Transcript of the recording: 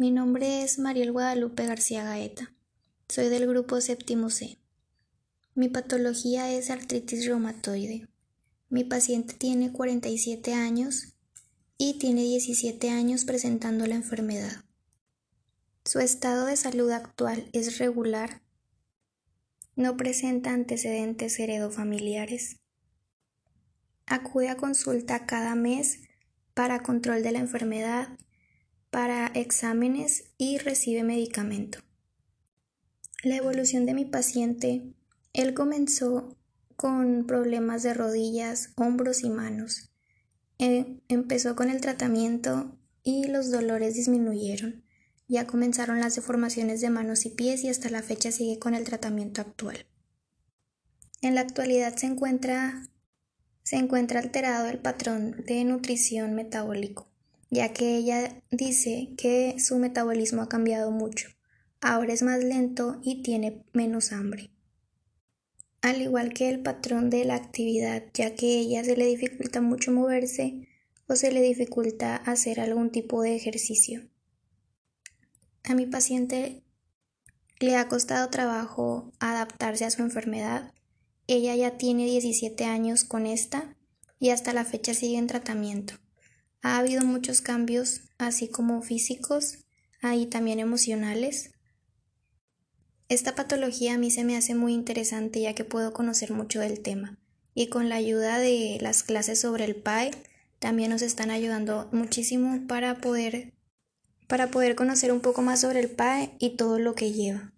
Mi nombre es Mariel Guadalupe García Gaeta. Soy del grupo séptimo C. Mi patología es artritis reumatoide. Mi paciente tiene 47 años y tiene 17 años presentando la enfermedad. Su estado de salud actual es regular. No presenta antecedentes heredofamiliares. Acude a consulta cada mes para control de la enfermedad para exámenes y recibe medicamento. La evolución de mi paciente, él comenzó con problemas de rodillas, hombros y manos. Eh, empezó con el tratamiento y los dolores disminuyeron. Ya comenzaron las deformaciones de manos y pies y hasta la fecha sigue con el tratamiento actual. En la actualidad se encuentra, se encuentra alterado el patrón de nutrición metabólico ya que ella dice que su metabolismo ha cambiado mucho. Ahora es más lento y tiene menos hambre. Al igual que el patrón de la actividad, ya que a ella se le dificulta mucho moverse o se le dificulta hacer algún tipo de ejercicio. A mi paciente le ha costado trabajo adaptarse a su enfermedad. Ella ya tiene 17 años con esta y hasta la fecha sigue en tratamiento. Ha habido muchos cambios, así como físicos y también emocionales. Esta patología a mí se me hace muy interesante ya que puedo conocer mucho del tema y con la ayuda de las clases sobre el PAE también nos están ayudando muchísimo para poder para poder conocer un poco más sobre el PAE y todo lo que lleva.